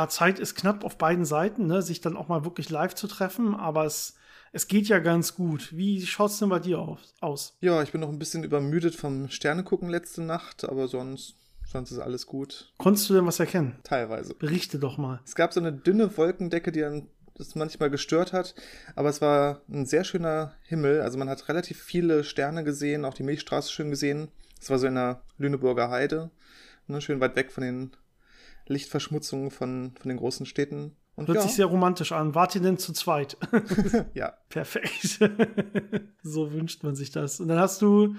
ja, Zeit ist knapp auf beiden Seiten, ne, sich dann auch mal wirklich live zu treffen, aber es, es geht ja ganz gut. Wie schaut's denn bei dir aus? Ja, ich bin noch ein bisschen übermüdet vom Sternegucken letzte Nacht, aber sonst Sonst ist alles gut. Konntest du denn was erkennen? Teilweise. Berichte doch mal. Es gab so eine dünne Wolkendecke, die dann das manchmal gestört hat, aber es war ein sehr schöner Himmel. Also man hat relativ viele Sterne gesehen, auch die Milchstraße schön gesehen. Es war so in der Lüneburger Heide, ne, schön weit weg von den Lichtverschmutzungen von, von den großen Städten. Und Hört ja. sich sehr romantisch an. Wart ihr denn zu zweit? ja. Perfekt. so wünscht man sich das. Und dann hast du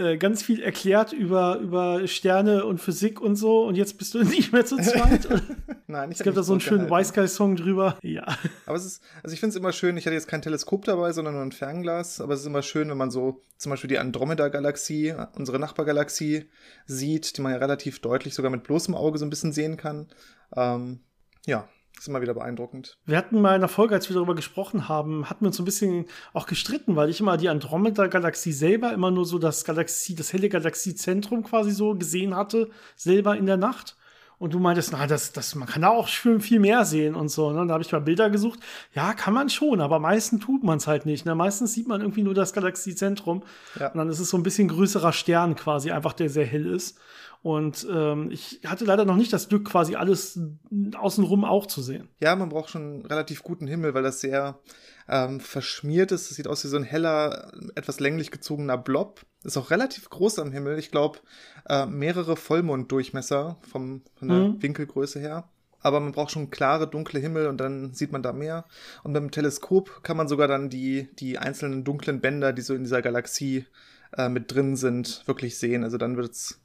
äh, ganz viel erklärt über, über Sterne und Physik und so und jetzt bist du nicht mehr zu zweit. Nein, ich Es gibt da so einen schönen Weißgeist-Song drüber. Ja. Aber es ist, also ich finde es immer schön, ich hatte jetzt kein Teleskop dabei, sondern nur ein Fernglas, aber es ist immer schön, wenn man so zum Beispiel die Andromeda-Galaxie, unsere Nachbargalaxie, sieht, die man ja relativ deutlich sogar mit bloßem Auge so ein bisschen sehen kann. Ähm, ja, ist immer wieder beeindruckend. Wir hatten mal in der Folge, als wir darüber gesprochen haben, hatten wir uns so ein bisschen auch gestritten, weil ich immer die Andromeda-Galaxie selber immer nur so das Galaxie, das helle Galaxiezentrum quasi so gesehen hatte, selber in der Nacht. Und du meintest, na, das, das, man kann da auch schön viel mehr sehen und so. Ne? Da habe ich mal Bilder gesucht. Ja, kann man schon, aber meistens tut man es halt nicht. Ne? Meistens sieht man irgendwie nur das Galaxiezentrum. Ja. Und dann ist es so ein bisschen größerer Stern quasi, einfach der sehr hell ist. Und ähm, ich hatte leider noch nicht das Glück, quasi alles außenrum auch zu sehen. Ja, man braucht schon einen relativ guten Himmel, weil das sehr ähm, verschmiert ist. Es sieht aus wie so ein heller, etwas länglich gezogener Blob. Ist auch relativ groß am Himmel. Ich glaube, äh, mehrere Vollmonddurchmesser vom, von der mhm. Winkelgröße her. Aber man braucht schon klare, dunkle Himmel und dann sieht man da mehr. Und beim Teleskop kann man sogar dann die, die einzelnen dunklen Bänder, die so in dieser Galaxie äh, mit drin sind, wirklich sehen. Also dann wird's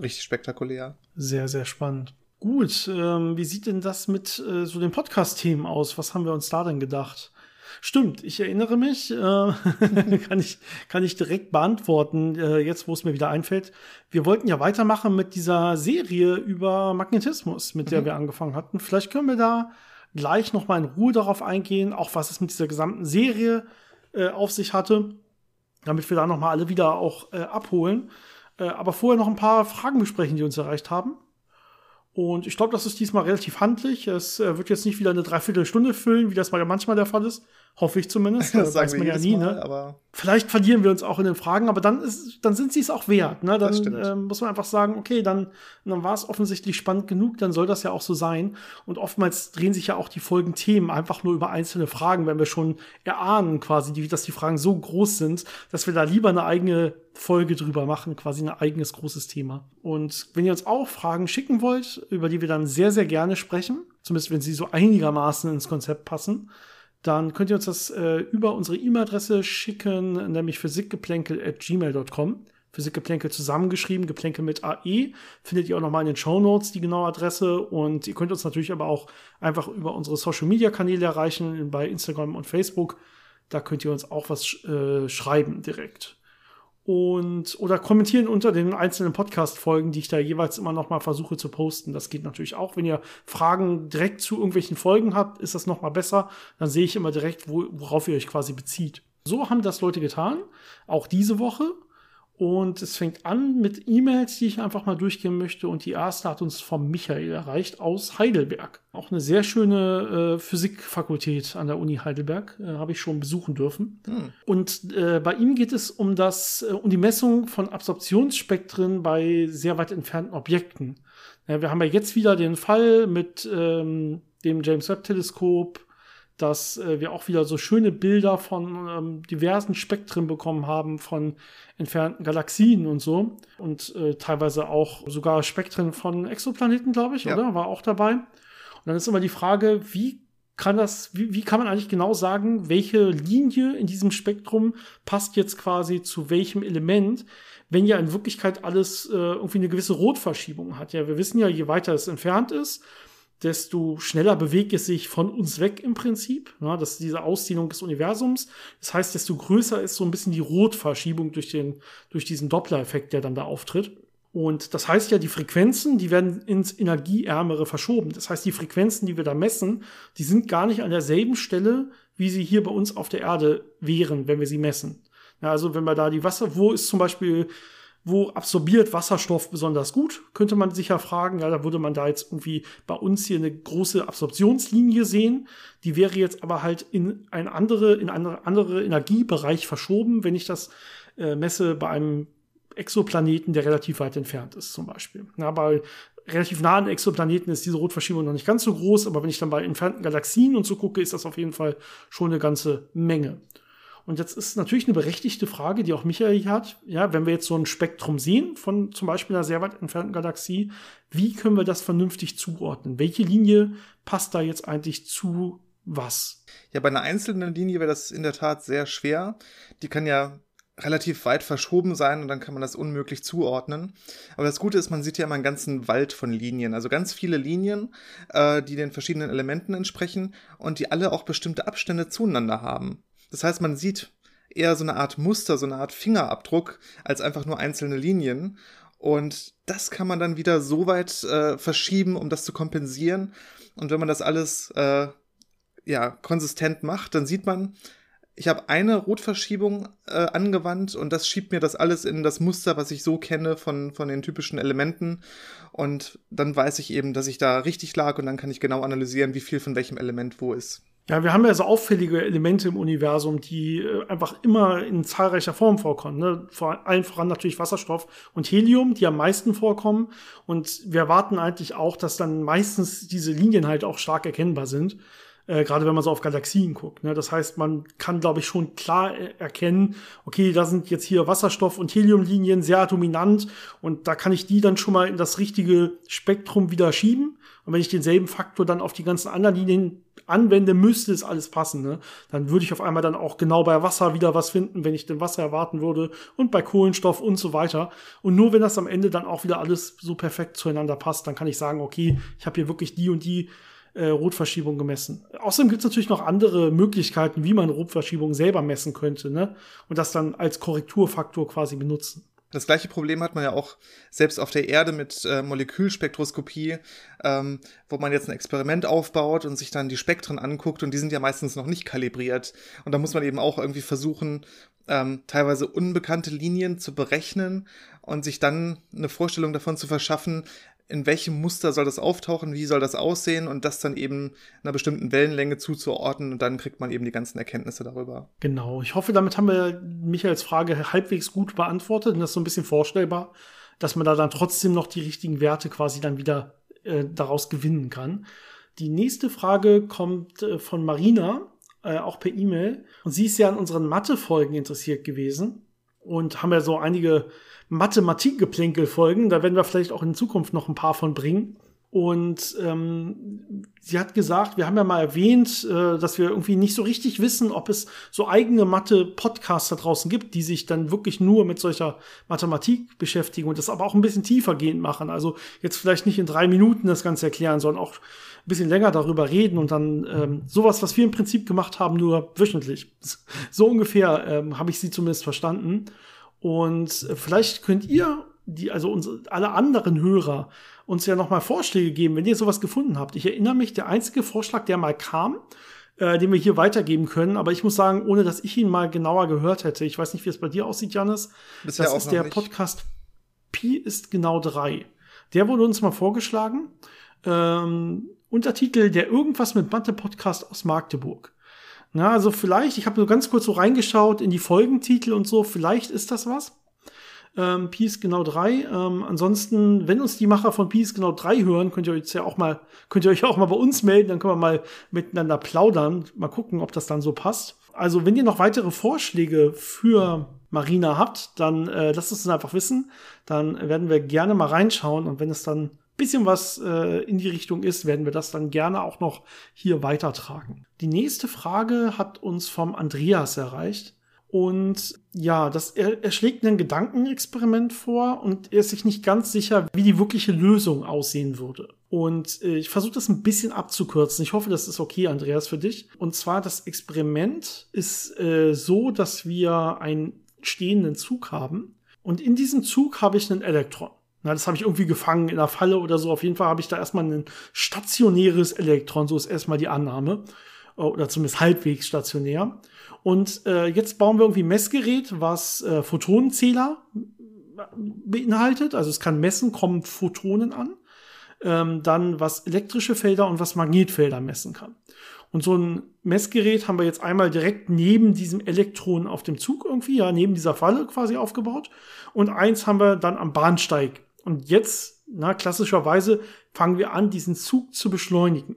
richtig spektakulär. Sehr, sehr spannend. Gut, ähm, wie sieht denn das mit äh, so den Podcast-Themen aus? Was haben wir uns da denn gedacht? Stimmt, ich erinnere mich, äh, kann, ich, kann ich direkt beantworten, äh, jetzt wo es mir wieder einfällt. Wir wollten ja weitermachen mit dieser Serie über Magnetismus, mit der mhm. wir angefangen hatten. Vielleicht können wir da gleich noch mal in Ruhe darauf eingehen, auch was es mit dieser gesamten Serie äh, auf sich hatte, damit wir da noch mal alle wieder auch äh, abholen. Äh, aber vorher noch ein paar Fragen besprechen, die uns erreicht haben. Und ich glaube, das ist diesmal relativ handlich. Es äh, wird jetzt nicht wieder eine Dreiviertelstunde füllen, wie das mal manchmal der Fall ist. Hoffe ich zumindest. Das, das weiß man ja nie, ne? Mal, ne? Aber Vielleicht verlieren wir uns auch in den Fragen, aber dann, ist, dann sind sie es auch wert. Ne? Dann äh, muss man einfach sagen, okay, dann, dann war es offensichtlich spannend genug, dann soll das ja auch so sein. Und oftmals drehen sich ja auch die Folgenthemen einfach nur über einzelne Fragen, wenn wir schon erahnen quasi, die, dass die Fragen so groß sind, dass wir da lieber eine eigene Folge drüber machen, quasi ein eigenes großes Thema. Und wenn ihr uns auch Fragen schicken wollt, über die wir dann sehr, sehr gerne sprechen, zumindest wenn sie so einigermaßen ins Konzept passen, dann könnt ihr uns das äh, über unsere E-Mail-Adresse schicken, nämlich physikgeplänkel.gmail.com. Physikgeplänkel zusammengeschrieben, Geplänkel mit AE. Findet ihr auch nochmal in den Show Notes die genaue Adresse. Und ihr könnt uns natürlich aber auch einfach über unsere Social-Media-Kanäle erreichen, bei Instagram und Facebook. Da könnt ihr uns auch was äh, schreiben direkt und oder kommentieren unter den einzelnen Podcast-Folgen, die ich da jeweils immer noch mal versuche zu posten. Das geht natürlich auch. Wenn ihr Fragen direkt zu irgendwelchen Folgen habt, ist das noch mal besser. Dann sehe ich immer direkt, wo, worauf ihr euch quasi bezieht. So haben das Leute getan, auch diese Woche. Und es fängt an mit E-Mails, die ich einfach mal durchgehen möchte. Und die erste hat uns vom Michael erreicht aus Heidelberg. Auch eine sehr schöne äh, Physikfakultät an der Uni Heidelberg. Äh, Habe ich schon besuchen dürfen. Hm. Und äh, bei ihm geht es um das, äh, um die Messung von Absorptionsspektren bei sehr weit entfernten Objekten. Ja, wir haben ja jetzt wieder den Fall mit ähm, dem James Webb Teleskop dass äh, wir auch wieder so schöne Bilder von ähm, diversen Spektren bekommen haben, von entfernten Galaxien und so. Und äh, teilweise auch sogar Spektren von Exoplaneten, glaube ich, ja. oder? War auch dabei. Und dann ist immer die Frage, wie kann das, wie, wie kann man eigentlich genau sagen, welche Linie in diesem Spektrum passt jetzt quasi zu welchem Element, wenn ja in Wirklichkeit alles äh, irgendwie eine gewisse Rotverschiebung hat. Ja, wir wissen ja, je weiter es entfernt ist, desto schneller bewegt es sich von uns weg im Prinzip. Ja, das ist diese Ausdehnung des Universums. Das heißt, desto größer ist so ein bisschen die Rotverschiebung durch, den, durch diesen Doppler-Effekt, der dann da auftritt. Und das heißt ja, die Frequenzen, die werden ins Energieärmere verschoben. Das heißt, die Frequenzen, die wir da messen, die sind gar nicht an derselben Stelle, wie sie hier bei uns auf der Erde wären, wenn wir sie messen. Ja, also wenn wir da die Wasser, wo ist zum Beispiel wo absorbiert Wasserstoff besonders gut? Könnte man sich ja fragen. Ja, da würde man da jetzt irgendwie bei uns hier eine große Absorptionslinie sehen. Die wäre jetzt aber halt in ein andere, in einen andere Energiebereich verschoben, wenn ich das äh, messe bei einem Exoplaneten, der relativ weit entfernt ist, zum Beispiel. Ja, bei relativ nahen Exoplaneten ist diese Rotverschiebung noch nicht ganz so groß, aber wenn ich dann bei entfernten Galaxien und so gucke, ist das auf jeden Fall schon eine ganze Menge. Und jetzt ist natürlich eine berechtigte Frage, die auch Michael hier hat. Ja, wenn wir jetzt so ein Spektrum sehen von zum Beispiel einer sehr weit entfernten Galaxie, wie können wir das vernünftig zuordnen? Welche Linie passt da jetzt eigentlich zu was? Ja, bei einer einzelnen Linie wäre das in der Tat sehr schwer. Die kann ja relativ weit verschoben sein und dann kann man das unmöglich zuordnen. Aber das Gute ist, man sieht ja immer einen ganzen Wald von Linien, also ganz viele Linien, äh, die den verschiedenen Elementen entsprechen und die alle auch bestimmte Abstände zueinander haben. Das heißt, man sieht eher so eine Art Muster, so eine Art Fingerabdruck, als einfach nur einzelne Linien. Und das kann man dann wieder so weit äh, verschieben, um das zu kompensieren. Und wenn man das alles äh, ja konsistent macht, dann sieht man, ich habe eine Rotverschiebung äh, angewandt und das schiebt mir das alles in das Muster, was ich so kenne von, von den typischen Elementen. Und dann weiß ich eben, dass ich da richtig lag und dann kann ich genau analysieren, wie viel von welchem Element wo ist. Ja, wir haben ja so auffällige Elemente im Universum, die äh, einfach immer in zahlreicher Form vorkommen. Ne? Vor allem voran natürlich Wasserstoff und Helium, die am meisten vorkommen. Und wir erwarten eigentlich auch, dass dann meistens diese Linien halt auch stark erkennbar sind. Äh, Gerade wenn man so auf Galaxien guckt. Ne? Das heißt, man kann, glaube ich, schon klar erkennen, okay, da sind jetzt hier Wasserstoff- und Heliumlinien sehr dominant und da kann ich die dann schon mal in das richtige Spektrum wieder schieben. Und wenn ich denselben Faktor dann auf die ganzen anderen Linien anwende, müsste es alles passen. Ne? Dann würde ich auf einmal dann auch genau bei Wasser wieder was finden, wenn ich den Wasser erwarten würde und bei Kohlenstoff und so weiter. Und nur wenn das am Ende dann auch wieder alles so perfekt zueinander passt, dann kann ich sagen, okay, ich habe hier wirklich die und die äh, Rotverschiebung gemessen. Außerdem gibt es natürlich noch andere Möglichkeiten, wie man Rotverschiebung selber messen könnte, ne? Und das dann als Korrekturfaktor quasi benutzen. Das gleiche Problem hat man ja auch selbst auf der Erde mit äh, Molekülspektroskopie, ähm, wo man jetzt ein Experiment aufbaut und sich dann die Spektren anguckt und die sind ja meistens noch nicht kalibriert. Und da muss man eben auch irgendwie versuchen, ähm, teilweise unbekannte Linien zu berechnen und sich dann eine Vorstellung davon zu verschaffen, in welchem Muster soll das auftauchen, wie soll das aussehen und das dann eben einer bestimmten Wellenlänge zuzuordnen und dann kriegt man eben die ganzen Erkenntnisse darüber. Genau, ich hoffe, damit haben wir Michaels Frage halbwegs gut beantwortet und das ist so ein bisschen vorstellbar, dass man da dann trotzdem noch die richtigen Werte quasi dann wieder äh, daraus gewinnen kann. Die nächste Frage kommt äh, von Marina, äh, auch per E-Mail und sie ist ja an unseren Mathe-Folgen interessiert gewesen und haben ja so einige Mathematikgeplänkel-Folgen. Da werden wir vielleicht auch in Zukunft noch ein paar von bringen. Und ähm, sie hat gesagt, wir haben ja mal erwähnt, äh, dass wir irgendwie nicht so richtig wissen, ob es so eigene Mathe-Podcasts da draußen gibt, die sich dann wirklich nur mit solcher Mathematik beschäftigen und das aber auch ein bisschen tiefergehend machen. Also jetzt vielleicht nicht in drei Minuten das Ganze erklären, sondern auch ein bisschen länger darüber reden und dann ähm, sowas, was wir im Prinzip gemacht haben, nur wöchentlich. So ungefähr ähm, habe ich sie zumindest verstanden. Und vielleicht könnt ihr, die, also unsere, alle anderen Hörer, uns ja nochmal Vorschläge geben, wenn ihr sowas gefunden habt. Ich erinnere mich, der einzige Vorschlag, der mal kam, äh, den wir hier weitergeben können, aber ich muss sagen, ohne dass ich ihn mal genauer gehört hätte, ich weiß nicht, wie es bei dir aussieht, Janis. Bisher das ist der nicht. Podcast Pi ist genau drei. Der wurde uns mal vorgeschlagen. Ähm, Untertitel der irgendwas mit Mathe Podcast aus Magdeburg. Na, also vielleicht, ich habe nur ganz kurz so reingeschaut in die Folgentitel und so, vielleicht ist das was. Ähm, Peace genau 3. Ähm, ansonsten, wenn uns die Macher von Peace genau 3 hören, könnt ihr euch ja auch mal, könnt ihr euch auch mal bei uns melden, dann können wir mal miteinander plaudern, mal gucken, ob das dann so passt. Also, wenn ihr noch weitere Vorschläge für Marina habt, dann äh, lasst es uns einfach wissen. Dann werden wir gerne mal reinschauen und wenn es dann bisschen was äh, in die Richtung ist, werden wir das dann gerne auch noch hier weitertragen. Die nächste Frage hat uns vom Andreas erreicht. Und ja, das, er, er schlägt ein Gedankenexperiment vor und er ist sich nicht ganz sicher, wie die wirkliche Lösung aussehen würde. Und äh, ich versuche das ein bisschen abzukürzen. Ich hoffe, das ist okay, Andreas, für dich. Und zwar, das Experiment ist äh, so, dass wir einen stehenden Zug haben. Und in diesem Zug habe ich einen Elektron. Na, das habe ich irgendwie gefangen in der Falle oder so. Auf jeden Fall habe ich da erstmal ein stationäres Elektron, so ist erstmal die Annahme. Oder zumindest halbwegs stationär. Und äh, jetzt bauen wir irgendwie ein Messgerät, was äh, Photonenzähler beinhaltet. Also es kann messen, kommen Photonen an. Ähm, dann was elektrische Felder und was Magnetfelder messen kann. Und so ein Messgerät haben wir jetzt einmal direkt neben diesem Elektron auf dem Zug irgendwie, ja, neben dieser Falle quasi aufgebaut. Und eins haben wir dann am Bahnsteig. Und jetzt, na, klassischerweise fangen wir an, diesen Zug zu beschleunigen.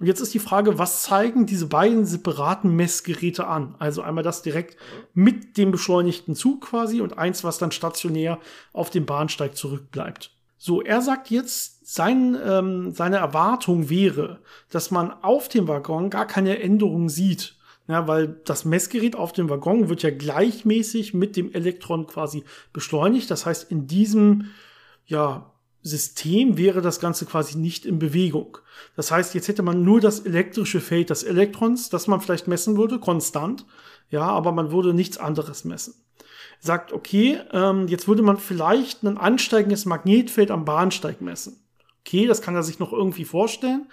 Und jetzt ist die Frage, was zeigen diese beiden separaten Messgeräte an? Also einmal das direkt mit dem beschleunigten Zug quasi und eins, was dann stationär auf dem Bahnsteig zurückbleibt. So, er sagt jetzt, sein, ähm, seine Erwartung wäre, dass man auf dem Waggon gar keine Änderung sieht. Ja, weil das Messgerät auf dem Waggon wird ja gleichmäßig mit dem Elektron quasi beschleunigt. Das heißt, in diesem ja, System wäre das Ganze quasi nicht in Bewegung. Das heißt, jetzt hätte man nur das elektrische Feld des Elektrons, das man vielleicht messen würde, konstant. Ja, aber man würde nichts anderes messen. Sagt, okay, ähm, jetzt würde man vielleicht ein ansteigendes Magnetfeld am Bahnsteig messen. Okay, das kann er sich noch irgendwie vorstellen.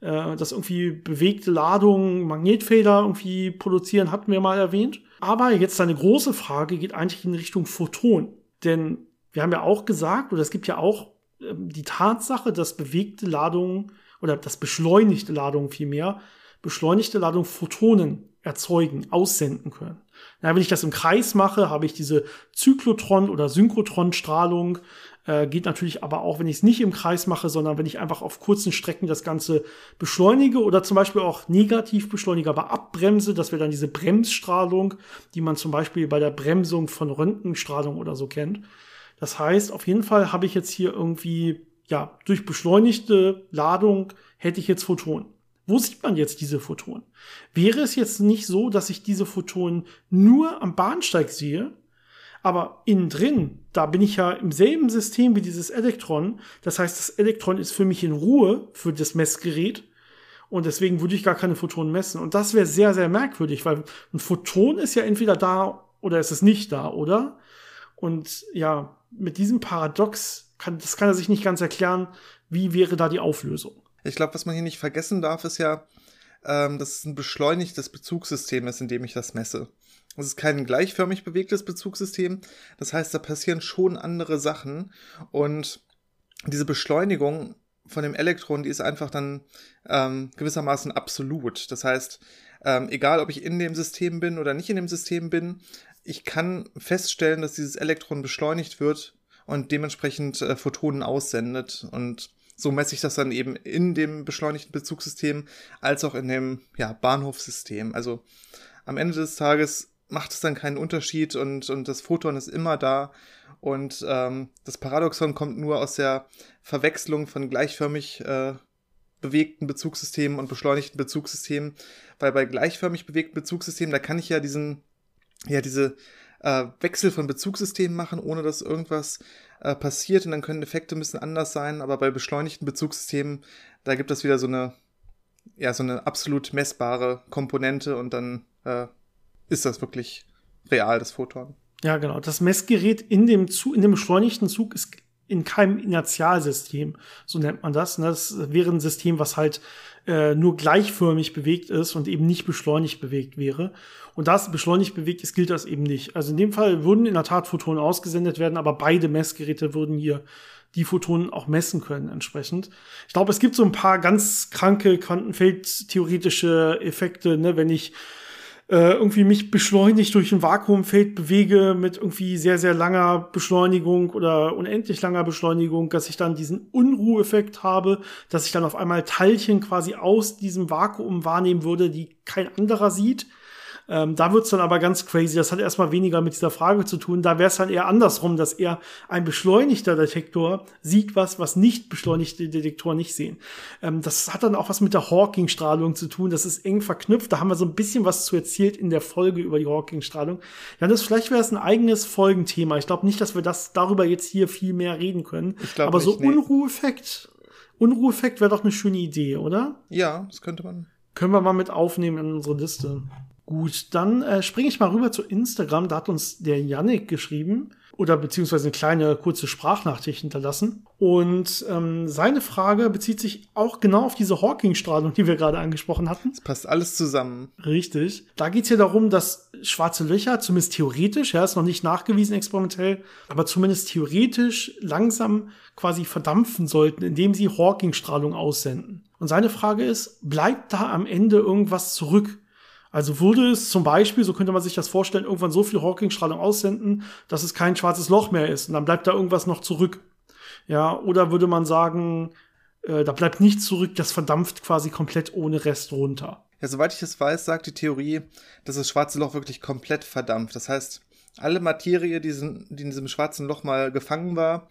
Äh, dass irgendwie bewegte Ladungen Magnetfelder irgendwie produzieren, hatten wir mal erwähnt. Aber jetzt eine große Frage geht eigentlich in Richtung Photon. Denn wir haben ja auch gesagt, oder es gibt ja auch ähm, die Tatsache, dass bewegte Ladungen oder das beschleunigte Ladungen vielmehr, beschleunigte Ladungen Photonen erzeugen, aussenden können. Ja, wenn ich das im Kreis mache, habe ich diese Zyklotron- oder Synchrotron-Strahlung. Äh, geht natürlich aber auch, wenn ich es nicht im Kreis mache, sondern wenn ich einfach auf kurzen Strecken das Ganze beschleunige oder zum Beispiel auch negativ beschleunige, aber abbremse. Das wäre dann diese Bremsstrahlung, die man zum Beispiel bei der Bremsung von Röntgenstrahlung oder so kennt. Das heißt, auf jeden Fall habe ich jetzt hier irgendwie, ja, durch beschleunigte Ladung hätte ich jetzt Photonen. Wo sieht man jetzt diese Photonen? Wäre es jetzt nicht so, dass ich diese Photonen nur am Bahnsteig sehe, aber innen drin, da bin ich ja im selben System wie dieses Elektron. Das heißt, das Elektron ist für mich in Ruhe für das Messgerät. Und deswegen würde ich gar keine Photonen messen. Und das wäre sehr, sehr merkwürdig, weil ein Photon ist ja entweder da oder ist es nicht da, oder? Und ja, mit diesem Paradox kann, das kann er sich nicht ganz erklären, wie wäre da die Auflösung. Ich glaube, was man hier nicht vergessen darf, ist ja, ähm, dass es ein beschleunigtes Bezugssystem ist, in dem ich das messe. Es ist kein gleichförmig bewegtes Bezugssystem. Das heißt, da passieren schon andere Sachen. Und diese Beschleunigung von dem Elektron, die ist einfach dann ähm, gewissermaßen absolut. Das heißt, ähm, egal ob ich in dem System bin oder nicht in dem System bin, ich kann feststellen, dass dieses Elektron beschleunigt wird und dementsprechend äh, Photonen aussendet. Und so messe ich das dann eben in dem beschleunigten Bezugssystem als auch in dem ja, Bahnhofssystem. Also am Ende des Tages macht es dann keinen Unterschied und, und das Photon ist immer da. Und ähm, das Paradoxon kommt nur aus der Verwechslung von gleichförmig äh, bewegten Bezugssystemen und beschleunigten Bezugssystemen. Weil bei gleichförmig bewegten Bezugssystemen, da kann ich ja diesen ja, diese äh, Wechsel von Bezugssystemen machen, ohne dass irgendwas äh, passiert und dann können Effekte ein bisschen anders sein, aber bei beschleunigten Bezugssystemen, da gibt es wieder so eine, ja, so eine absolut messbare Komponente und dann äh, ist das wirklich real, das Photon. Ja, genau. Das Messgerät in dem, Zug, in dem beschleunigten Zug ist in keinem Inertialsystem, so nennt man das. Ne? Das wäre ein System, was halt äh, nur gleichförmig bewegt ist und eben nicht beschleunigt bewegt wäre. Und da es beschleunigt bewegt ist, gilt das eben nicht. Also in dem Fall würden in der Tat Photonen ausgesendet werden, aber beide Messgeräte würden hier die Photonen auch messen können entsprechend. Ich glaube, es gibt so ein paar ganz kranke Quantenfeldtheoretische Effekte, ne, wenn ich äh, irgendwie mich beschleunigt durch ein Vakuumfeld bewege mit irgendwie sehr, sehr langer Beschleunigung oder unendlich langer Beschleunigung, dass ich dann diesen Unruheffekt habe, dass ich dann auf einmal Teilchen quasi aus diesem Vakuum wahrnehmen würde, die kein anderer sieht. Ähm, da wird's dann aber ganz crazy. Das hat erstmal weniger mit dieser Frage zu tun. Da wäre es dann eher andersrum, dass er ein beschleunigter Detektor sieht was, was nicht beschleunigte Detektoren nicht sehen. Ähm, das hat dann auch was mit der Hawking-Strahlung zu tun. Das ist eng verknüpft. Da haben wir so ein bisschen was zu erzählt in der Folge über die Hawking-Strahlung. Ja, das vielleicht wäre es ein eigenes Folgenthema. Ich glaube nicht, dass wir das darüber jetzt hier viel mehr reden können. Ich aber nicht, so nee. Unruheffekt, Unruheffekt wäre doch eine schöne Idee, oder? Ja, das könnte man. Können wir mal mit aufnehmen in unsere Liste. Gut, dann äh, springe ich mal rüber zu Instagram. Da hat uns der Yannick geschrieben. oder beziehungsweise eine kleine kurze Sprachnachricht hinterlassen. Und ähm, seine Frage bezieht sich auch genau auf diese Hawking-Strahlung, die wir gerade angesprochen hatten. Es passt alles zusammen. Richtig. Da geht es ja darum, dass schwarze Löcher, zumindest theoretisch, ja, ist noch nicht nachgewiesen experimentell, aber zumindest theoretisch langsam quasi verdampfen sollten, indem sie Hawking-Strahlung aussenden. Und seine Frage ist, bleibt da am Ende irgendwas zurück? Also würde es zum Beispiel, so könnte man sich das vorstellen, irgendwann so viel Hawking-Strahlung aussenden, dass es kein schwarzes Loch mehr ist und dann bleibt da irgendwas noch zurück. Ja, oder würde man sagen, äh, da bleibt nichts zurück, das verdampft quasi komplett ohne Rest runter. Ja, soweit ich es weiß, sagt die Theorie, dass das schwarze Loch wirklich komplett verdampft. Das heißt, alle Materie, die, in diesem schwarzen Loch mal gefangen war,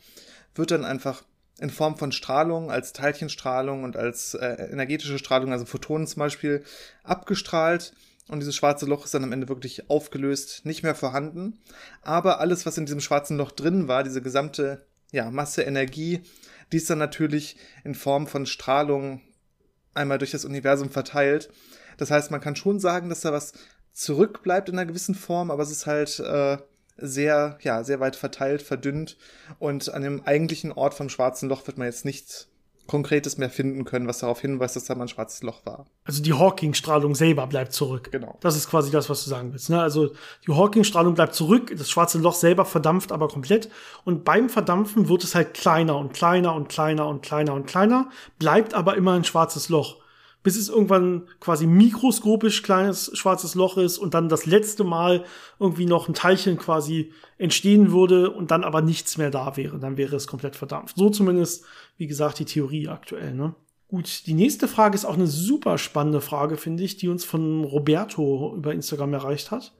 wird dann einfach in Form von Strahlung, als Teilchenstrahlung und als äh, energetische Strahlung, also Photonen zum Beispiel, abgestrahlt. Und dieses schwarze Loch ist dann am Ende wirklich aufgelöst, nicht mehr vorhanden. Aber alles, was in diesem schwarzen Loch drin war, diese gesamte ja, Masse, Energie, die ist dann natürlich in Form von Strahlung einmal durch das Universum verteilt. Das heißt, man kann schon sagen, dass da was zurückbleibt in einer gewissen Form, aber es ist halt äh, sehr, ja, sehr weit verteilt, verdünnt und an dem eigentlichen Ort vom schwarzen Loch wird man jetzt nichts Konkretes mehr finden können, was darauf hinweist, dass da mal ein schwarzes Loch war. Also die Hawking-Strahlung selber bleibt zurück. Genau. Das ist quasi das, was du sagen willst. Ne? Also die Hawking-Strahlung bleibt zurück, das schwarze Loch selber verdampft aber komplett. Und beim Verdampfen wird es halt kleiner und kleiner und kleiner und kleiner und kleiner, bleibt aber immer ein schwarzes Loch bis es irgendwann quasi mikroskopisch kleines schwarzes Loch ist und dann das letzte Mal irgendwie noch ein Teilchen quasi entstehen würde und dann aber nichts mehr da wäre. Dann wäre es komplett verdampft. So zumindest, wie gesagt, die Theorie aktuell. Ne? Gut, die nächste Frage ist auch eine super spannende Frage, finde ich, die uns von Roberto über Instagram erreicht hat.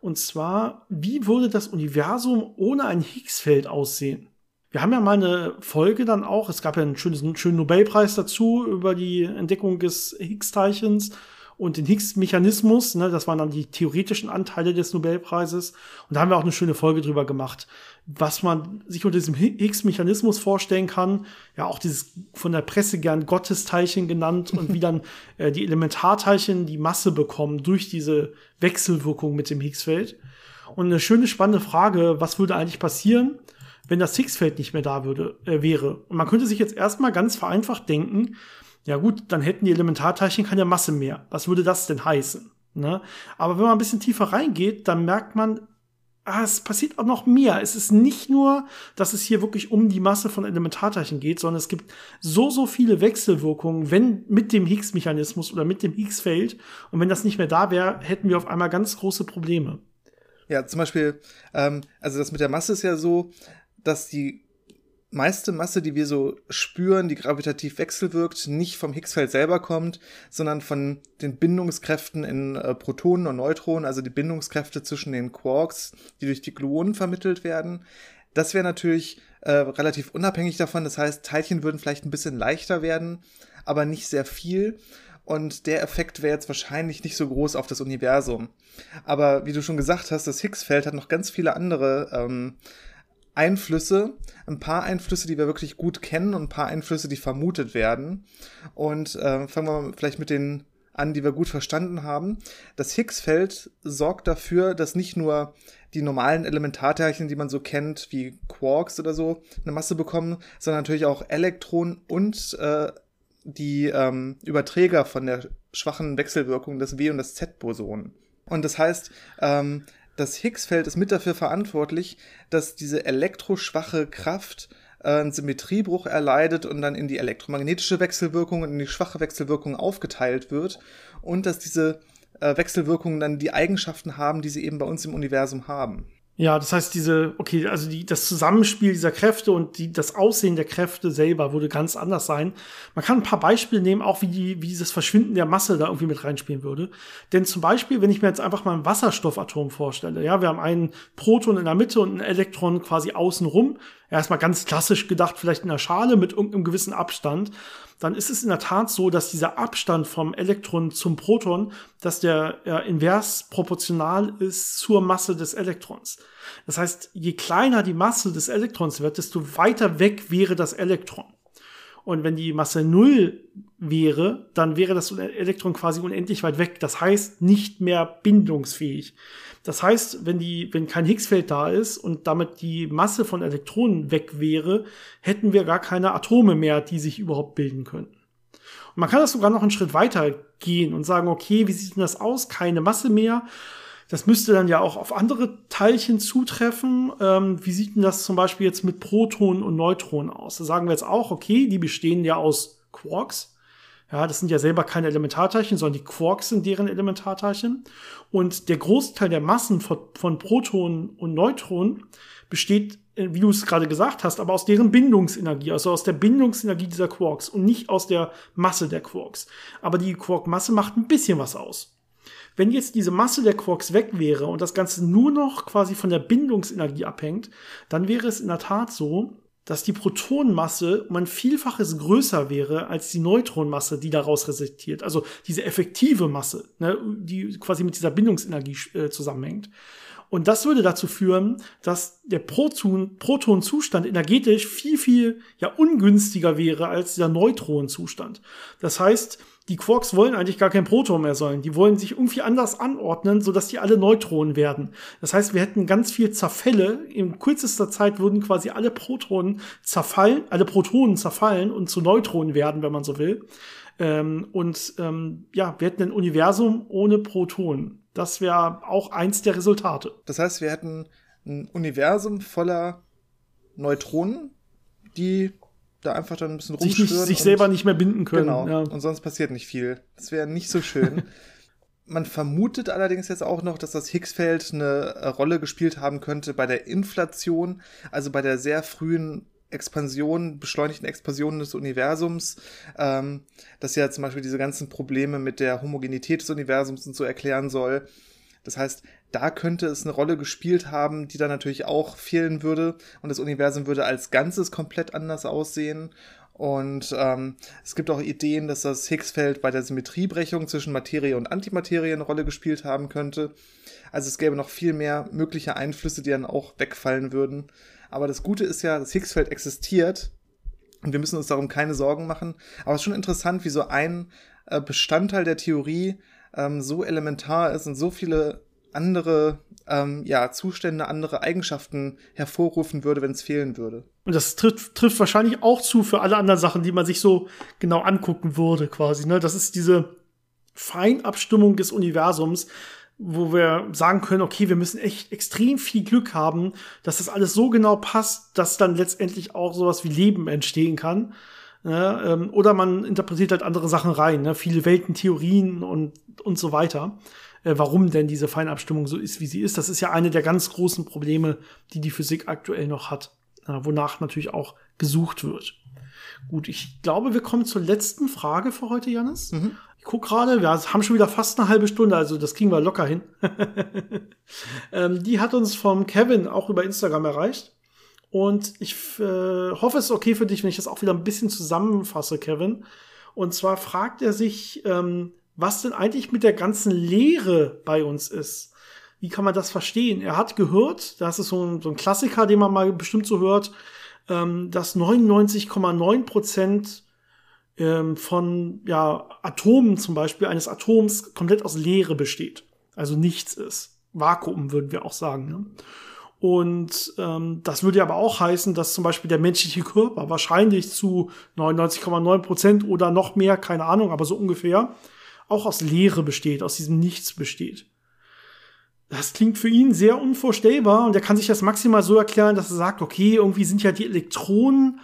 Und zwar, wie würde das Universum ohne ein Higgs-Feld aussehen? Wir haben ja mal eine Folge dann auch, es gab ja einen schönen, einen schönen Nobelpreis dazu über die Entdeckung des Higgs-Teilchens und den Higgs-Mechanismus. Ne, das waren dann die theoretischen Anteile des Nobelpreises. Und da haben wir auch eine schöne Folge drüber gemacht, was man sich unter diesem Higgs-Mechanismus vorstellen kann. Ja, auch dieses von der Presse gern Gottesteilchen genannt und wie dann äh, die Elementarteilchen die Masse bekommen durch diese Wechselwirkung mit dem Higgs-Feld. Und eine schöne, spannende Frage, was würde eigentlich passieren, wenn das Higgsfeld nicht mehr da würde, äh, wäre. Und man könnte sich jetzt erstmal ganz vereinfacht denken, ja gut, dann hätten die Elementarteilchen keine Masse mehr. Was würde das denn heißen? Ne? Aber wenn man ein bisschen tiefer reingeht, dann merkt man, ah, es passiert auch noch mehr. Es ist nicht nur, dass es hier wirklich um die Masse von Elementarteilchen geht, sondern es gibt so, so viele Wechselwirkungen, wenn mit dem Higgs-Mechanismus oder mit dem Higgs-Feld. Und wenn das nicht mehr da wäre, hätten wir auf einmal ganz große Probleme. Ja, zum Beispiel, ähm, also das mit der Masse ist ja so, dass die meiste Masse, die wir so spüren, die gravitativ wechselwirkt, nicht vom Higgsfeld selber kommt, sondern von den Bindungskräften in äh, Protonen und Neutronen, also die Bindungskräfte zwischen den Quarks, die durch die Gluonen vermittelt werden. Das wäre natürlich äh, relativ unabhängig davon. Das heißt, Teilchen würden vielleicht ein bisschen leichter werden, aber nicht sehr viel. Und der Effekt wäre jetzt wahrscheinlich nicht so groß auf das Universum. Aber wie du schon gesagt hast, das Higgsfeld hat noch ganz viele andere ähm, Einflüsse, ein paar Einflüsse, die wir wirklich gut kennen und ein paar Einflüsse, die vermutet werden. Und äh, fangen wir mal vielleicht mit den an, die wir gut verstanden haben. Das Higgs-Feld sorgt dafür, dass nicht nur die normalen Elementarteilchen, die man so kennt, wie Quarks oder so, eine Masse bekommen, sondern natürlich auch Elektronen und äh, die ähm, Überträger von der schwachen Wechselwirkung des W- und des Z-Boson. Und das heißt, ähm, das Higgsfeld ist mit dafür verantwortlich, dass diese elektroschwache Kraft äh, einen Symmetriebruch erleidet und dann in die elektromagnetische Wechselwirkung und in die schwache Wechselwirkung aufgeteilt wird und dass diese äh, Wechselwirkungen dann die Eigenschaften haben, die sie eben bei uns im Universum haben. Ja, das heißt, diese, okay, also die, das Zusammenspiel dieser Kräfte und die, das Aussehen der Kräfte selber würde ganz anders sein. Man kann ein paar Beispiele nehmen, auch wie, die, wie dieses Verschwinden der Masse da irgendwie mit reinspielen würde. Denn zum Beispiel, wenn ich mir jetzt einfach mal ein Wasserstoffatom vorstelle, ja, wir haben einen Proton in der Mitte und ein Elektron quasi außenrum. Erstmal ganz klassisch gedacht, vielleicht in der Schale mit irgendeinem gewissen Abstand dann ist es in der Tat so, dass dieser Abstand vom Elektron zum Proton, dass der ja, invers proportional ist zur Masse des Elektrons. Das heißt, je kleiner die Masse des Elektrons wird, desto weiter weg wäre das Elektron. Und wenn die Masse null wäre, dann wäre das Elektron quasi unendlich weit weg. Das heißt, nicht mehr bindungsfähig. Das heißt, wenn die, wenn kein Higgsfeld da ist und damit die Masse von Elektronen weg wäre, hätten wir gar keine Atome mehr, die sich überhaupt bilden könnten. Und man kann das sogar noch einen Schritt weiter gehen und sagen, okay, wie sieht denn das aus? Keine Masse mehr. Das müsste dann ja auch auf andere Teilchen zutreffen. Ähm, wie sieht denn das zum Beispiel jetzt mit Protonen und Neutronen aus? Da sagen wir jetzt auch, okay, die bestehen ja aus Quarks. Ja, das sind ja selber keine Elementarteilchen, sondern die Quarks sind deren Elementarteilchen. Und der Großteil der Massen von, von Protonen und Neutronen besteht, äh, wie du es gerade gesagt hast, aber aus deren Bindungsenergie, also aus der Bindungsenergie dieser Quarks und nicht aus der Masse der Quarks. Aber die Quarkmasse macht ein bisschen was aus. Wenn jetzt diese Masse der Quarks weg wäre und das Ganze nur noch quasi von der Bindungsenergie abhängt, dann wäre es in der Tat so, dass die Protonenmasse um ein Vielfaches größer wäre als die Neutronenmasse, die daraus resultiert. Also diese effektive Masse, ne, die quasi mit dieser Bindungsenergie äh, zusammenhängt. Und das würde dazu führen, dass der Proton, Protonzustand energetisch viel, viel ja ungünstiger wäre als der Neutronenzustand. Das heißt, die Quarks wollen eigentlich gar kein Proton mehr sein. Die wollen sich irgendwie anders anordnen, sodass die alle Neutronen werden. Das heißt, wir hätten ganz viel Zerfälle. In kürzester Zeit würden quasi alle Protonen zerfallen, alle Protonen zerfallen und zu Neutronen werden, wenn man so will. Ähm, und ähm, ja, wir hätten ein Universum ohne Protonen. Das wäre auch eins der Resultate. Das heißt, wir hätten ein Universum voller Neutronen, die da einfach dann ein bisschen rumschwirren. Sich, sich selber nicht mehr binden können. Genau. Ja. Und sonst passiert nicht viel. Das wäre nicht so schön. Man vermutet allerdings jetzt auch noch, dass das Higgsfeld eine äh, Rolle gespielt haben könnte bei der Inflation, also bei der sehr frühen Expansion, beschleunigten Expansion des Universums, ähm, dass ja zum Beispiel diese ganzen Probleme mit der Homogenität des Universums und so erklären soll. Das heißt, da könnte es eine Rolle gespielt haben, die dann natürlich auch fehlen würde und das Universum würde als Ganzes komplett anders aussehen. Und ähm, es gibt auch Ideen, dass das Higgsfeld bei der Symmetriebrechung zwischen Materie und Antimaterie eine Rolle gespielt haben könnte. Also es gäbe noch viel mehr mögliche Einflüsse, die dann auch wegfallen würden. Aber das Gute ist ja, das Higgsfeld existiert und wir müssen uns darum keine Sorgen machen. Aber es ist schon interessant, wie so ein äh, Bestandteil der Theorie ähm, so elementar ist und so viele andere ähm, ja, Zustände, andere Eigenschaften hervorrufen würde, wenn es fehlen würde. Und das trifft, trifft wahrscheinlich auch zu für alle anderen Sachen, die man sich so genau angucken würde, quasi. Ne? Das ist diese Feinabstimmung des Universums, wo wir sagen können, okay, wir müssen echt extrem viel Glück haben, dass das alles so genau passt, dass dann letztendlich auch sowas wie Leben entstehen kann. Ne? Ähm, oder man interpretiert halt andere Sachen rein, ne? viele Weltentheorien und, und so weiter äh, warum denn diese Feinabstimmung so ist, wie sie ist. Das ist ja eine der ganz großen Probleme, die die Physik aktuell noch hat, äh, wonach natürlich auch gesucht wird. Gut, ich glaube, wir kommen zur letzten Frage für heute, Janis. Mhm. Ich guck gerade, wir haben schon wieder fast eine halbe Stunde, also das kriegen wir locker hin. ähm, die hat uns vom Kevin auch über Instagram erreicht. Und ich äh, hoffe, es ist okay für dich, wenn ich das auch wieder ein bisschen zusammenfasse, Kevin. Und zwar fragt er sich, ähm, was denn eigentlich mit der ganzen Lehre bei uns ist. Wie kann man das verstehen? Er hat gehört, das ist so ein, so ein Klassiker, den man mal bestimmt so hört, ähm, dass 99,9 Prozent ähm, von ja, Atomen zum Beispiel eines Atoms komplett aus Leere besteht. Also nichts ist. Vakuum würden wir auch sagen. Ne? Und ähm, das würde aber auch heißen, dass zum Beispiel der menschliche Körper wahrscheinlich zu 99,9 Prozent oder noch mehr, keine Ahnung, aber so ungefähr, auch aus Leere besteht, aus diesem Nichts besteht. Das klingt für ihn sehr unvorstellbar und er kann sich das maximal so erklären, dass er sagt, okay, irgendwie sind ja die Elektronen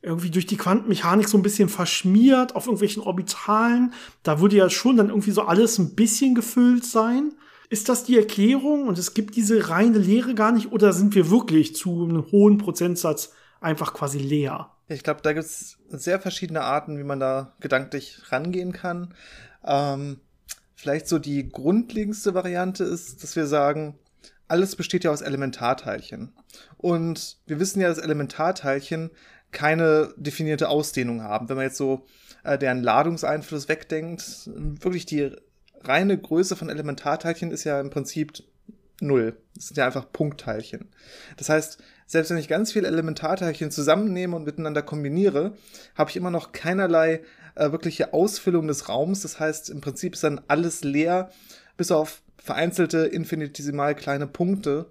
irgendwie durch die Quantenmechanik so ein bisschen verschmiert auf irgendwelchen Orbitalen. Da würde ja schon dann irgendwie so alles ein bisschen gefüllt sein. Ist das die Erklärung und es gibt diese reine Leere gar nicht oder sind wir wirklich zu einem hohen Prozentsatz einfach quasi leer? Ich glaube, da gibt es sehr verschiedene Arten, wie man da gedanklich rangehen kann. Ähm, vielleicht so die grundlegendste Variante ist, dass wir sagen, alles besteht ja aus Elementarteilchen. Und wir wissen ja, dass Elementarteilchen keine definierte Ausdehnung haben. Wenn man jetzt so äh, deren Ladungseinfluss wegdenkt, wirklich die reine Größe von Elementarteilchen ist ja im Prinzip null. Das sind ja einfach Punktteilchen. Das heißt, selbst wenn ich ganz viele Elementarteilchen zusammennehme und miteinander kombiniere, habe ich immer noch keinerlei äh, wirkliche Ausfüllung des Raums. Das heißt, im Prinzip ist dann alles leer, bis auf vereinzelte infinitesimal kleine Punkte.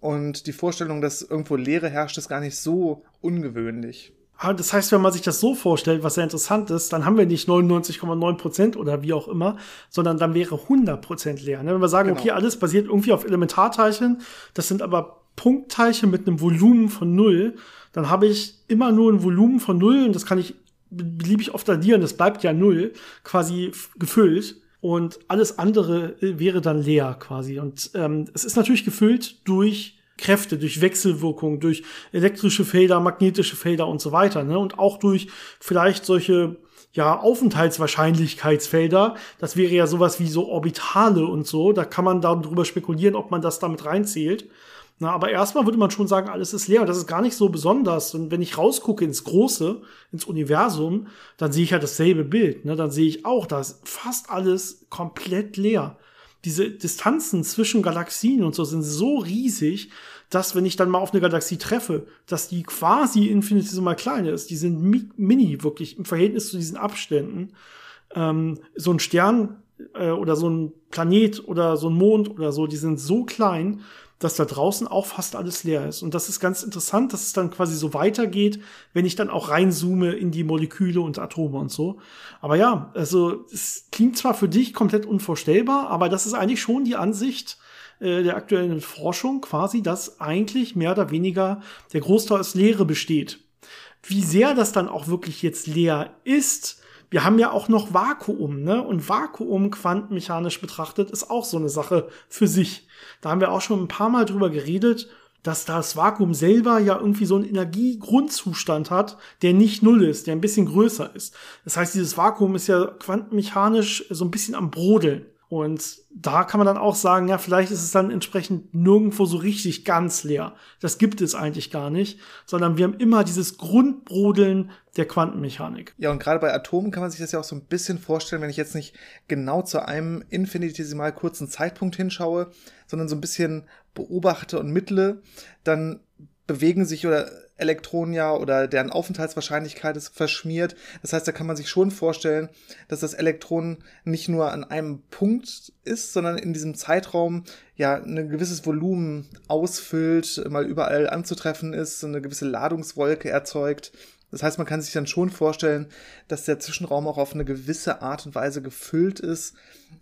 Und die Vorstellung, dass irgendwo Leere herrscht, ist gar nicht so ungewöhnlich. Ah, das heißt, wenn man sich das so vorstellt, was sehr interessant ist, dann haben wir nicht 99,9 Prozent oder wie auch immer, sondern dann wäre 100 Prozent leer. Ne? Wenn wir sagen, genau. okay, alles basiert irgendwie auf Elementarteilchen, das sind aber Punktteilchen mit einem Volumen von null, dann habe ich immer nur ein Volumen von null und das kann ich beliebig oft addieren, das bleibt ja null, quasi gefüllt. Und alles andere äh, wäre dann leer quasi. Und ähm, es ist natürlich gefüllt durch Kräfte, durch Wechselwirkung, durch elektrische Felder, magnetische Felder und so weiter. Ne? Und auch durch vielleicht solche ja, Aufenthaltswahrscheinlichkeitsfelder. Das wäre ja sowas wie so Orbitale und so. Da kann man darüber spekulieren, ob man das damit reinzählt. Na, aber erstmal würde man schon sagen, alles ist leer. Das ist gar nicht so besonders. Und wenn ich rausgucke ins Große, ins Universum, dann sehe ich ja dasselbe Bild. Ne? Dann sehe ich auch, da ist fast alles komplett leer diese Distanzen zwischen Galaxien und so sind so riesig, dass wenn ich dann mal auf eine Galaxie treffe, dass die quasi infinitesimal klein ist. Die sind mi mini wirklich im Verhältnis zu diesen Abständen. Ähm, so ein Stern äh, oder so ein Planet oder so ein Mond oder so, die sind so klein, dass da draußen auch fast alles leer ist. Und das ist ganz interessant, dass es dann quasi so weitergeht, wenn ich dann auch reinzoome in die Moleküle und Atome und so. Aber ja, also es klingt zwar für dich komplett unvorstellbar, aber das ist eigentlich schon die Ansicht äh, der aktuellen Forschung quasi, dass eigentlich mehr oder weniger der Großteil aus Leere besteht. Wie sehr das dann auch wirklich jetzt leer ist, wir haben ja auch noch Vakuum, ne? Und Vakuum quantenmechanisch betrachtet ist auch so eine Sache für sich. Da haben wir auch schon ein paar Mal drüber geredet, dass das Vakuum selber ja irgendwie so einen Energiegrundzustand hat, der nicht null ist, der ein bisschen größer ist. Das heißt, dieses Vakuum ist ja quantenmechanisch so ein bisschen am Brodeln. Und da kann man dann auch sagen, ja, vielleicht ist es dann entsprechend nirgendwo so richtig ganz leer. Das gibt es eigentlich gar nicht, sondern wir haben immer dieses Grundbrodeln der Quantenmechanik. Ja, und gerade bei Atomen kann man sich das ja auch so ein bisschen vorstellen, wenn ich jetzt nicht genau zu einem infinitesimal kurzen Zeitpunkt hinschaue, sondern so ein bisschen beobachte und mittle, dann bewegen sich oder Elektronen ja oder deren Aufenthaltswahrscheinlichkeit ist verschmiert. Das heißt, da kann man sich schon vorstellen, dass das Elektron nicht nur an einem Punkt ist, sondern in diesem Zeitraum ja ein gewisses Volumen ausfüllt, mal überall anzutreffen ist, eine gewisse Ladungswolke erzeugt. Das heißt, man kann sich dann schon vorstellen, dass der Zwischenraum auch auf eine gewisse Art und Weise gefüllt ist,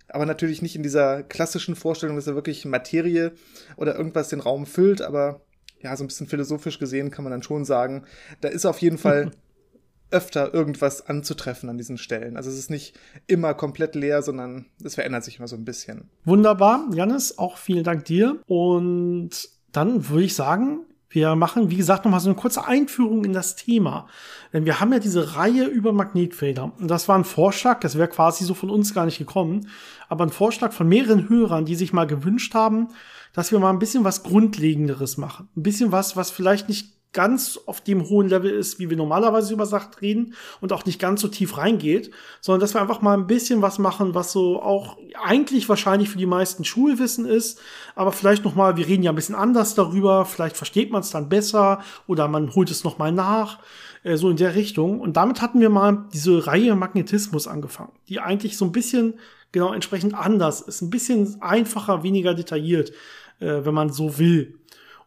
aber natürlich nicht in dieser klassischen Vorstellung, dass er wirklich Materie oder irgendwas den Raum füllt, aber ja, so ein bisschen philosophisch gesehen kann man dann schon sagen, da ist auf jeden Fall öfter irgendwas anzutreffen an diesen Stellen. Also es ist nicht immer komplett leer, sondern es verändert sich immer so ein bisschen. Wunderbar, Janis, auch vielen Dank dir. Und dann würde ich sagen, wir machen, wie gesagt, nochmal so eine kurze Einführung in das Thema. Denn wir haben ja diese Reihe über Magnetfelder. Und das war ein Vorschlag, das wäre quasi so von uns gar nicht gekommen, aber ein Vorschlag von mehreren Hörern, die sich mal gewünscht haben, dass wir mal ein bisschen was Grundlegenderes machen. Ein bisschen was, was vielleicht nicht ganz auf dem hohen Level ist, wie wir normalerweise über Sachen reden und auch nicht ganz so tief reingeht, sondern dass wir einfach mal ein bisschen was machen, was so auch eigentlich wahrscheinlich für die meisten Schulwissen ist, aber vielleicht noch mal, wir reden ja ein bisschen anders darüber, vielleicht versteht man es dann besser oder man holt es noch mal nach, äh, so in der Richtung. Und damit hatten wir mal diese Reihe Magnetismus angefangen, die eigentlich so ein bisschen genau entsprechend anders ist, ein bisschen einfacher, weniger detailliert äh, wenn man so will.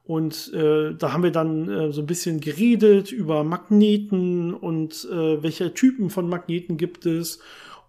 Und äh, da haben wir dann äh, so ein bisschen geredet über Magneten und äh, welche Typen von Magneten gibt es.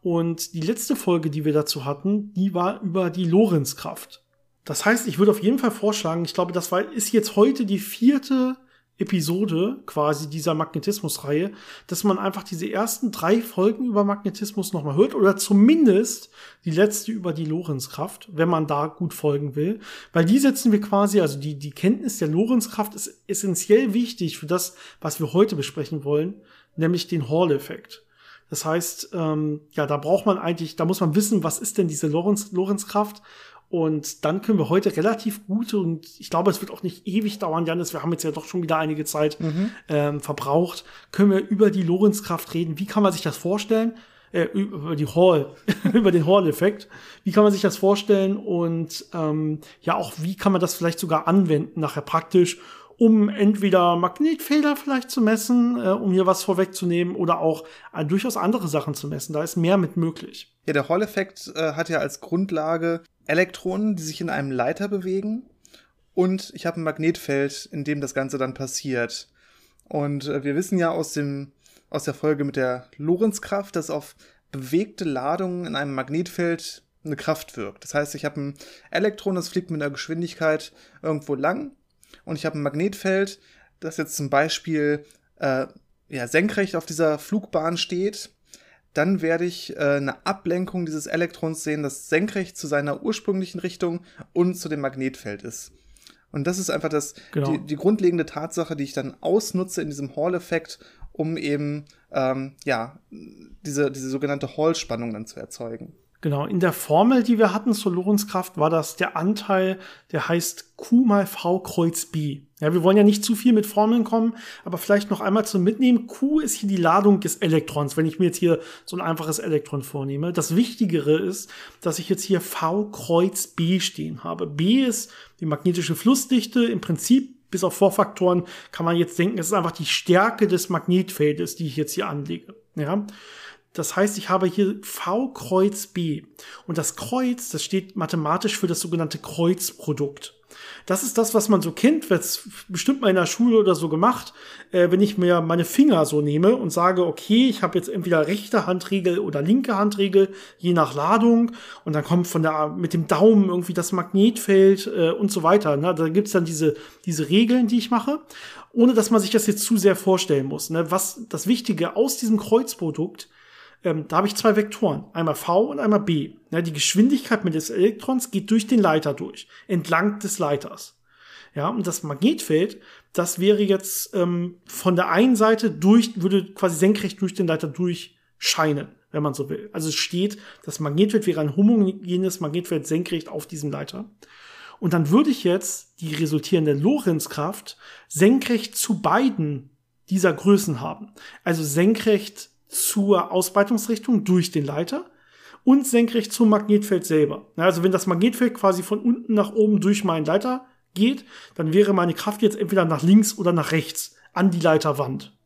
Und die letzte Folge, die wir dazu hatten, die war über die Lorentzkraft. Das heißt, ich würde auf jeden Fall vorschlagen, ich glaube, das war, ist jetzt heute die vierte Episode quasi dieser Magnetismus-Reihe, dass man einfach diese ersten drei Folgen über Magnetismus nochmal hört oder zumindest die letzte über die Lorentzkraft, wenn man da gut folgen will. Weil die setzen wir quasi, also die, die Kenntnis der Lorentzkraft ist essentiell wichtig für das, was wir heute besprechen wollen, nämlich den Hall-Effekt. Das heißt, ähm, ja, da braucht man eigentlich, da muss man wissen, was ist denn diese Lorenz, Lorentzkraft und dann können wir heute relativ gut, und ich glaube, es wird auch nicht ewig dauern, Janis, wir haben jetzt ja doch schon wieder einige Zeit mhm. ähm, verbraucht, können wir über die Lorentzkraft reden. Wie kann man sich das vorstellen? Äh, über die Hall, über den Hall-Effekt. Wie kann man sich das vorstellen? Und ähm, ja, auch wie kann man das vielleicht sogar anwenden nachher praktisch, um entweder Magnetfelder vielleicht zu messen, äh, um hier was vorwegzunehmen, oder auch äh, durchaus andere Sachen zu messen. Da ist mehr mit möglich. Ja, der Hall-Effekt äh, hat ja als Grundlage Elektronen, die sich in einem Leiter bewegen. Und ich habe ein Magnetfeld, in dem das Ganze dann passiert. Und äh, wir wissen ja aus, dem, aus der Folge mit der Lorentzkraft, dass auf bewegte Ladungen in einem Magnetfeld eine Kraft wirkt. Das heißt, ich habe ein Elektron, das fliegt mit einer Geschwindigkeit irgendwo lang und ich habe ein Magnetfeld, das jetzt zum Beispiel äh, ja, senkrecht auf dieser Flugbahn steht. Dann werde ich äh, eine Ablenkung dieses Elektrons sehen, das senkrecht zu seiner ursprünglichen Richtung und zu dem Magnetfeld ist. Und das ist einfach das, genau. die, die, grundlegende Tatsache, die ich dann ausnutze in diesem Hall-Effekt, um eben ähm, ja, diese, diese sogenannte Hall-Spannung dann zu erzeugen. Genau, in der Formel, die wir hatten zur Lorentzkraft, war das der Anteil, der heißt Q mal V Kreuz B. Ja, wir wollen ja nicht zu viel mit Formeln kommen, aber vielleicht noch einmal zum Mitnehmen. Q ist hier die Ladung des Elektrons, wenn ich mir jetzt hier so ein einfaches Elektron vornehme. Das Wichtigere ist, dass ich jetzt hier V Kreuz B stehen habe. B ist die magnetische Flussdichte. Im Prinzip, bis auf Vorfaktoren, kann man jetzt denken, es ist einfach die Stärke des Magnetfeldes, die ich jetzt hier anlege. Ja. Das heißt, ich habe hier V Kreuz B. Und das Kreuz, das steht mathematisch für das sogenannte Kreuzprodukt. Das ist das, was man so kennt, wird bestimmt mal in der Schule oder so gemacht, äh, wenn ich mir meine Finger so nehme und sage, okay, ich habe jetzt entweder rechte Handregel oder linke Handregel, je nach Ladung, und dann kommt von der mit dem Daumen irgendwie das Magnetfeld äh, und so weiter. Ne? Da gibt's dann diese, diese Regeln, die ich mache, ohne dass man sich das jetzt zu sehr vorstellen muss. Ne? Was das Wichtige aus diesem Kreuzprodukt ähm, da habe ich zwei Vektoren, einmal V und einmal B. Ja, die Geschwindigkeit mit des Elektrons geht durch den Leiter durch, entlang des Leiters. Ja, und das Magnetfeld, das wäre jetzt ähm, von der einen Seite durch, würde quasi senkrecht durch den Leiter durchscheinen, wenn man so will. Also es steht, das Magnetfeld wäre ein homogenes Magnetfeld senkrecht auf diesem Leiter. Und dann würde ich jetzt die resultierende Lorentzkraft senkrecht zu beiden dieser Größen haben. Also senkrecht zur Ausbreitungsrichtung durch den Leiter und senkrecht zum Magnetfeld selber. Also wenn das Magnetfeld quasi von unten nach oben durch meinen Leiter geht, dann wäre meine Kraft jetzt entweder nach links oder nach rechts an die Leiterwand.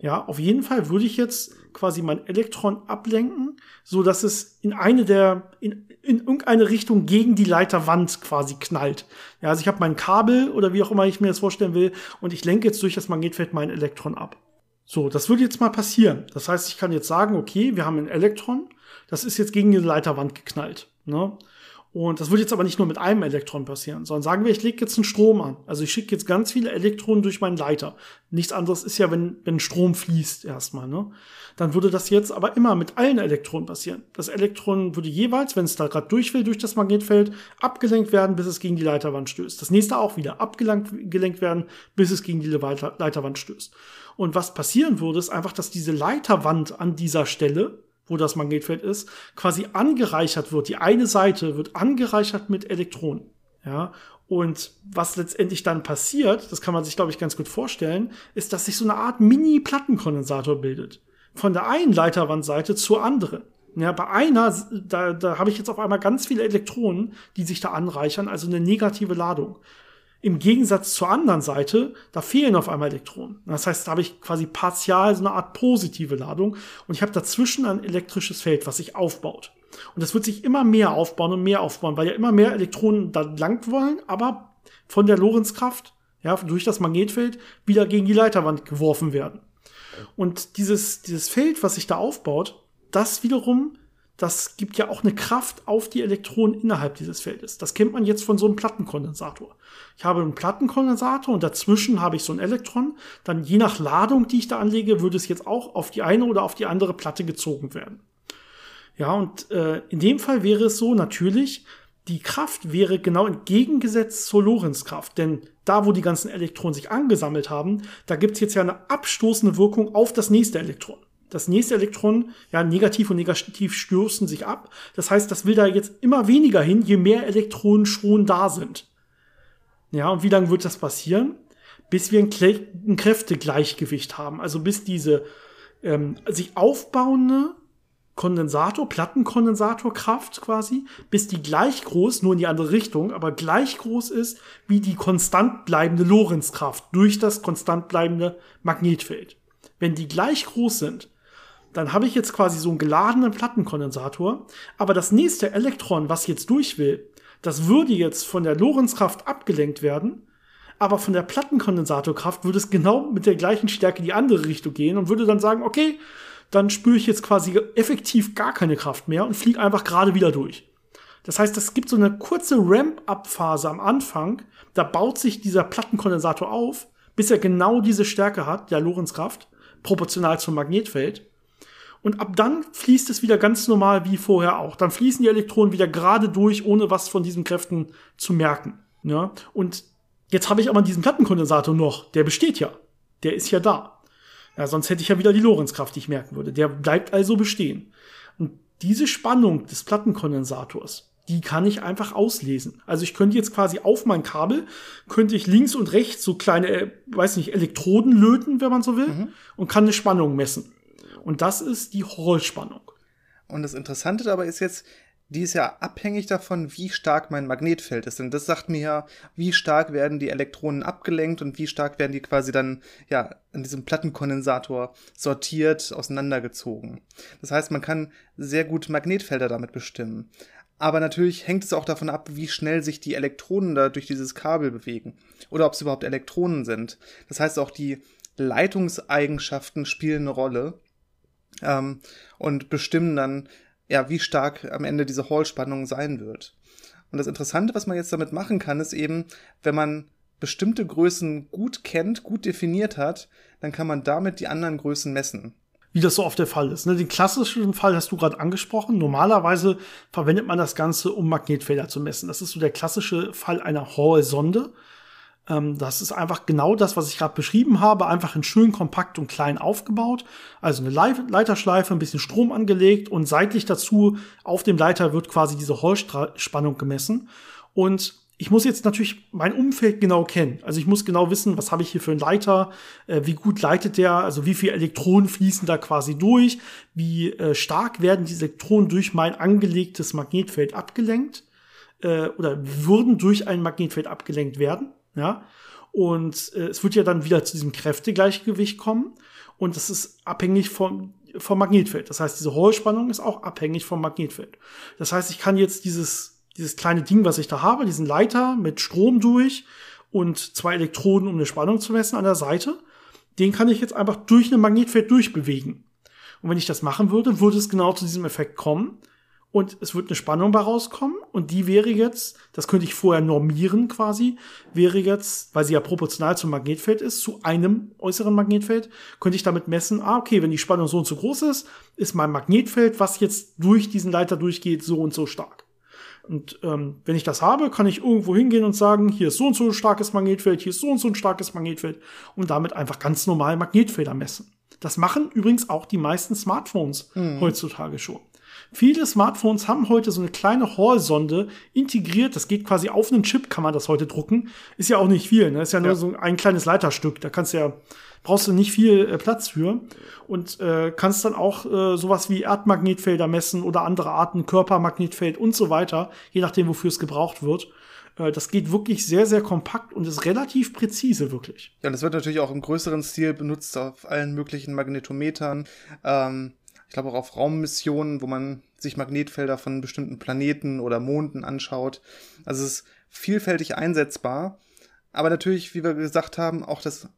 Ja, auf jeden Fall würde ich jetzt quasi mein Elektron ablenken, so dass es in eine der in, in irgendeine Richtung gegen die Leiterwand quasi knallt. Ja, also ich habe mein Kabel oder wie auch immer ich mir das vorstellen will und ich lenke jetzt durch das Magnetfeld mein Elektron ab. So, das würde jetzt mal passieren. Das heißt, ich kann jetzt sagen, okay, wir haben ein Elektron, das ist jetzt gegen die Leiterwand geknallt. Ne? Und das wird jetzt aber nicht nur mit einem Elektron passieren, sondern sagen wir, ich lege jetzt einen Strom an. Also ich schicke jetzt ganz viele Elektronen durch meinen Leiter. Nichts anderes ist ja, wenn, wenn Strom fließt erstmal. Ne? Dann würde das jetzt aber immer mit allen Elektronen passieren. Das Elektron würde jeweils, wenn es da gerade durch will, durch das Magnetfeld, abgelenkt werden, bis es gegen die Leiterwand stößt. Das nächste auch wieder abgelenkt werden, bis es gegen die Leiterwand stößt. Und was passieren würde, ist einfach, dass diese Leiterwand an dieser Stelle, wo das Magnetfeld ist, quasi angereichert wird. Die eine Seite wird angereichert mit Elektronen. Ja, und was letztendlich dann passiert, das kann man sich, glaube ich, ganz gut vorstellen, ist, dass sich so eine Art Mini-Plattenkondensator bildet. Von der einen Leiterwandseite zur anderen. Ja, bei einer, da, da habe ich jetzt auf einmal ganz viele Elektronen, die sich da anreichern, also eine negative Ladung. Im Gegensatz zur anderen Seite, da fehlen auf einmal Elektronen. Das heißt, da habe ich quasi partial so eine Art positive Ladung und ich habe dazwischen ein elektrisches Feld, was sich aufbaut. Und das wird sich immer mehr aufbauen und mehr aufbauen, weil ja immer mehr Elektronen da lang wollen, aber von der Lorentzkraft, ja, durch das Magnetfeld wieder gegen die Leiterwand geworfen werden. Und dieses, dieses Feld, was sich da aufbaut, das wiederum das gibt ja auch eine Kraft auf die Elektronen innerhalb dieses Feldes. Das kennt man jetzt von so einem Plattenkondensator. Ich habe einen Plattenkondensator und dazwischen habe ich so ein Elektron. Dann je nach Ladung, die ich da anlege, würde es jetzt auch auf die eine oder auf die andere Platte gezogen werden. Ja, und äh, in dem Fall wäre es so natürlich, die Kraft wäre genau entgegengesetzt zur Lorentzkraft. Denn da, wo die ganzen Elektronen sich angesammelt haben, da gibt es jetzt ja eine abstoßende Wirkung auf das nächste Elektron das nächste Elektron, ja, negativ und negativ stürzen sich ab. Das heißt, das will da jetzt immer weniger hin, je mehr Elektronen schon da sind. Ja, und wie lange wird das passieren? Bis wir ein, ein Kräftegleichgewicht haben. Also bis diese ähm, sich aufbauende Kondensator, Plattenkondensatorkraft quasi, bis die gleich groß, nur in die andere Richtung, aber gleich groß ist wie die konstant bleibende Lorentzkraft durch das konstant bleibende Magnetfeld. Wenn die gleich groß sind, dann habe ich jetzt quasi so einen geladenen Plattenkondensator, aber das nächste Elektron, was jetzt durch will, das würde jetzt von der Lorentzkraft abgelenkt werden, aber von der Plattenkondensatorkraft würde es genau mit der gleichen Stärke in die andere Richtung gehen und würde dann sagen, okay, dann spüre ich jetzt quasi effektiv gar keine Kraft mehr und fliege einfach gerade wieder durch. Das heißt, es gibt so eine kurze Ramp-up-Phase am Anfang, da baut sich dieser Plattenkondensator auf, bis er genau diese Stärke hat, der Lorentzkraft, proportional zum Magnetfeld. Und ab dann fließt es wieder ganz normal wie vorher auch. Dann fließen die Elektronen wieder gerade durch, ohne was von diesen Kräften zu merken. Ja? Und jetzt habe ich aber diesen Plattenkondensator noch. Der besteht ja. Der ist ja da. Ja, sonst hätte ich ja wieder die Lorentzkraft, die ich merken würde. Der bleibt also bestehen. Und diese Spannung des Plattenkondensators, die kann ich einfach auslesen. Also ich könnte jetzt quasi auf mein Kabel, könnte ich links und rechts so kleine, äh, weiß nicht, Elektroden löten, wenn man so will, mhm. und kann eine Spannung messen. Und das ist die Hall-Spannung. Und das Interessante dabei ist jetzt, die ist ja abhängig davon, wie stark mein Magnetfeld ist. Denn das sagt mir ja, wie stark werden die Elektronen abgelenkt und wie stark werden die quasi dann, ja, in diesem Plattenkondensator sortiert, auseinandergezogen. Das heißt, man kann sehr gut Magnetfelder damit bestimmen. Aber natürlich hängt es auch davon ab, wie schnell sich die Elektronen da durch dieses Kabel bewegen. Oder ob es überhaupt Elektronen sind. Das heißt, auch die Leitungseigenschaften spielen eine Rolle ähm, und bestimmen dann, ja, wie stark am Ende diese Hall-Spannung sein wird. Und das Interessante, was man jetzt damit machen kann, ist eben, wenn man bestimmte Größen gut kennt, gut definiert hat, dann kann man damit die anderen Größen messen. Wie das so oft der Fall ist. Ne? Den klassischen Fall hast du gerade angesprochen. Normalerweise verwendet man das Ganze, um Magnetfelder zu messen. Das ist so der klassische Fall einer Hall-Sonde. Ähm, das ist einfach genau das, was ich gerade beschrieben habe, einfach in schön kompakt und klein aufgebaut. Also eine Leiterschleife, ein bisschen Strom angelegt und seitlich dazu auf dem Leiter wird quasi diese Hallspannung gemessen. Und ich muss jetzt natürlich mein Umfeld genau kennen. Also ich muss genau wissen, was habe ich hier für einen Leiter, äh, wie gut leitet der, also wie viele Elektronen fließen da quasi durch, wie äh, stark werden die Elektronen durch mein angelegtes Magnetfeld abgelenkt äh, oder würden durch ein Magnetfeld abgelenkt werden. Ja. Und äh, es wird ja dann wieder zu diesem Kräftegleichgewicht kommen. Und das ist abhängig vom, vom Magnetfeld. Das heißt, diese Hohlspannung ist auch abhängig vom Magnetfeld. Das heißt, ich kann jetzt dieses, dieses kleine Ding, was ich da habe, diesen Leiter mit Strom durch und zwei Elektroden, um eine Spannung zu messen an der Seite, den kann ich jetzt einfach durch ein Magnetfeld durchbewegen. Und wenn ich das machen würde, würde es genau zu diesem Effekt kommen und es wird eine Spannung bei rauskommen und die wäre jetzt, das könnte ich vorher normieren quasi, wäre jetzt, weil sie ja proportional zum Magnetfeld ist, zu einem äußeren Magnetfeld, könnte ich damit messen, ah, okay, wenn die Spannung so und so groß ist, ist mein Magnetfeld, was jetzt durch diesen Leiter durchgeht, so und so stark. Und ähm, wenn ich das habe, kann ich irgendwo hingehen und sagen, hier ist so und so ein starkes Magnetfeld, hier ist so und so ein starkes Magnetfeld und damit einfach ganz normal Magnetfelder messen. Das machen übrigens auch die meisten Smartphones mhm. heutzutage schon. Viele Smartphones haben heute so eine kleine Hall-Sonde integriert. Das geht quasi auf einen Chip, kann man das heute drucken. Ist ja auch nicht viel, ne? Ist ja nur ja. so ein kleines Leiterstück. Da kannst du ja, brauchst du nicht viel äh, Platz für. Und äh, kannst dann auch äh, sowas wie Erdmagnetfelder messen oder andere Arten, Körpermagnetfeld und so weiter, je nachdem, wofür es gebraucht wird. Äh, das geht wirklich sehr, sehr kompakt und ist relativ präzise, wirklich. Ja, und das wird natürlich auch im größeren Stil benutzt auf allen möglichen Magnetometern. Ähm, ich glaube auch auf Raummissionen, wo man sich Magnetfelder von bestimmten Planeten oder Monden anschaut. Also es ist vielfältig einsetzbar. Aber natürlich, wie wir gesagt haben, auch das,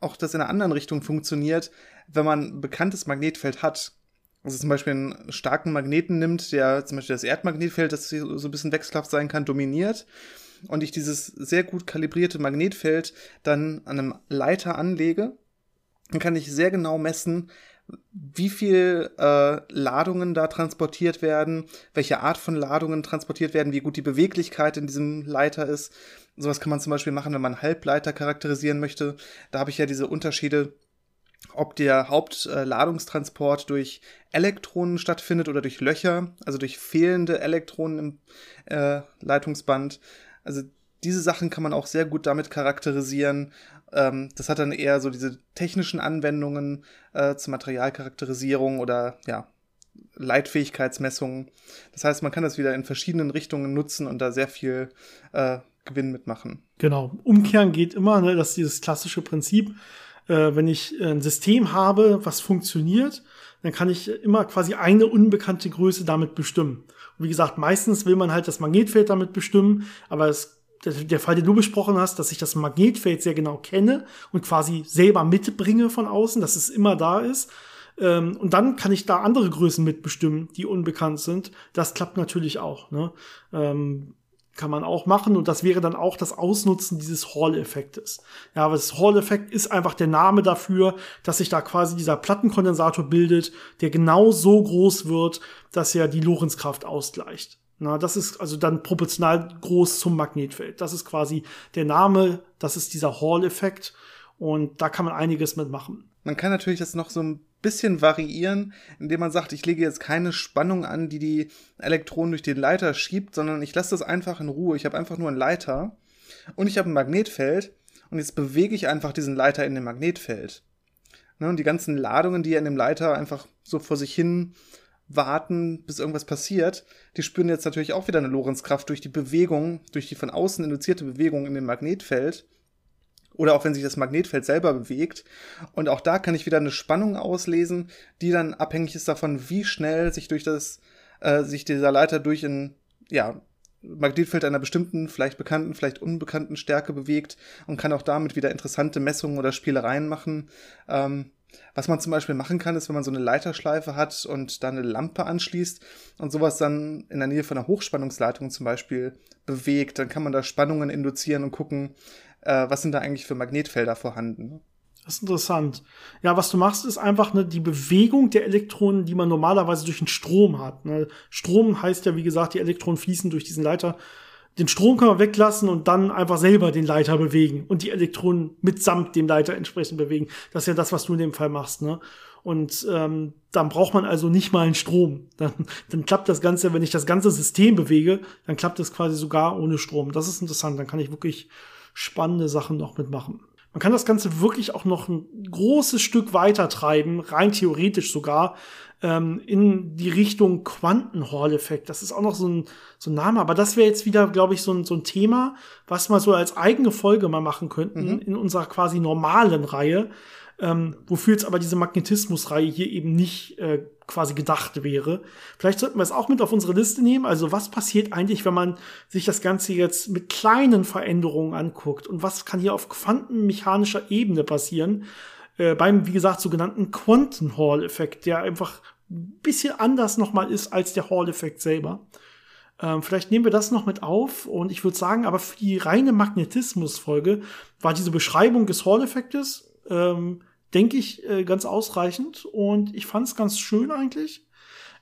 auch das in einer anderen Richtung funktioniert, wenn man ein bekanntes Magnetfeld hat. Also zum Beispiel einen starken Magneten nimmt, der zum Beispiel das Erdmagnetfeld, das so ein bisschen wechselhaft sein kann, dominiert. Und ich dieses sehr gut kalibrierte Magnetfeld dann an einem Leiter anlege, dann kann ich sehr genau messen, wie viel äh, Ladungen da transportiert werden, welche Art von Ladungen transportiert werden, wie gut die Beweglichkeit in diesem Leiter ist. Sowas kann man zum Beispiel machen, wenn man Halbleiter charakterisieren möchte. Da habe ich ja diese Unterschiede, ob der Hauptladungstransport äh, durch Elektronen stattfindet oder durch Löcher, also durch fehlende Elektronen im äh, Leitungsband. Also diese Sachen kann man auch sehr gut damit charakterisieren ähm, das hat dann eher so diese technischen Anwendungen äh, zur Materialcharakterisierung oder ja, Leitfähigkeitsmessungen. Das heißt, man kann das wieder in verschiedenen Richtungen nutzen und da sehr viel äh, Gewinn mitmachen. Genau. Umkehren geht immer, ne, das ist dieses klassische Prinzip. Äh, wenn ich ein System habe, was funktioniert, dann kann ich immer quasi eine unbekannte Größe damit bestimmen. Und wie gesagt, meistens will man halt das Magnetfeld damit bestimmen, aber es der Fall, den du besprochen hast, dass ich das Magnetfeld sehr genau kenne und quasi selber mitbringe von außen, dass es immer da ist. Ähm, und dann kann ich da andere Größen mitbestimmen, die unbekannt sind. Das klappt natürlich auch. Ne? Ähm, kann man auch machen und das wäre dann auch das Ausnutzen dieses Hall-Effektes. Ja, aber das Hall-Effekt ist einfach der Name dafür, dass sich da quasi dieser Plattenkondensator bildet, der genau so groß wird, dass er die Lorentzkraft ausgleicht. Na, das ist also dann proportional groß zum Magnetfeld. Das ist quasi der Name, das ist dieser Hall-Effekt und da kann man einiges mitmachen. Man kann natürlich das noch so ein bisschen variieren, indem man sagt, ich lege jetzt keine Spannung an, die die Elektronen durch den Leiter schiebt, sondern ich lasse das einfach in Ruhe. Ich habe einfach nur einen Leiter und ich habe ein Magnetfeld und jetzt bewege ich einfach diesen Leiter in dem Magnetfeld. Ne, und die ganzen Ladungen, die in dem Leiter einfach so vor sich hin warten, bis irgendwas passiert, die spüren jetzt natürlich auch wieder eine Lorentzkraft durch die Bewegung, durch die von außen induzierte Bewegung in dem Magnetfeld oder auch wenn sich das Magnetfeld selber bewegt. Und auch da kann ich wieder eine Spannung auslesen, die dann abhängig ist davon, wie schnell sich durch das, äh, sich dieser Leiter durch ein, ja, Magnetfeld einer bestimmten, vielleicht bekannten, vielleicht unbekannten Stärke bewegt und kann auch damit wieder interessante Messungen oder Spielereien machen. Ähm, was man zum Beispiel machen kann, ist, wenn man so eine Leiterschleife hat und da eine Lampe anschließt und sowas dann in der Nähe von einer Hochspannungsleitung zum Beispiel bewegt, dann kann man da Spannungen induzieren und gucken, äh, was sind da eigentlich für Magnetfelder vorhanden. Das ist interessant. Ja, was du machst, ist einfach ne, die Bewegung der Elektronen, die man normalerweise durch einen Strom hat. Ne? Strom heißt ja, wie gesagt, die Elektronen fließen durch diesen Leiter. Den Strom kann man weglassen und dann einfach selber den Leiter bewegen und die Elektronen mitsamt dem Leiter entsprechend bewegen. Das ist ja das, was du in dem Fall machst. Ne? Und ähm, dann braucht man also nicht mal einen Strom. Dann, dann klappt das Ganze, wenn ich das ganze System bewege, dann klappt es quasi sogar ohne Strom. Das ist interessant. Dann kann ich wirklich spannende Sachen noch mitmachen. Man kann das Ganze wirklich auch noch ein großes Stück weiter treiben, rein theoretisch sogar, ähm, in die Richtung Quanten-Hall-Effekt. Das ist auch noch so ein, so ein Name, aber das wäre jetzt wieder, glaube ich, so ein, so ein Thema, was wir so als eigene Folge mal machen könnten mhm. in unserer quasi normalen Reihe ähm, wofür jetzt aber diese Magnetismusreihe hier eben nicht äh, quasi gedacht wäre. Vielleicht sollten wir es auch mit auf unsere Liste nehmen. Also was passiert eigentlich, wenn man sich das Ganze jetzt mit kleinen Veränderungen anguckt und was kann hier auf quantenmechanischer Ebene passieren? Äh, beim, wie gesagt, sogenannten Quanten Hall-Effekt, der einfach ein bisschen anders nochmal ist als der Hall-Effekt selber. Ähm, vielleicht nehmen wir das noch mit auf und ich würde sagen, aber für die reine Magnetismus-Folge war diese Beschreibung des Hall-Effektes ähm, denke ich, äh, ganz ausreichend und ich fand es ganz schön eigentlich.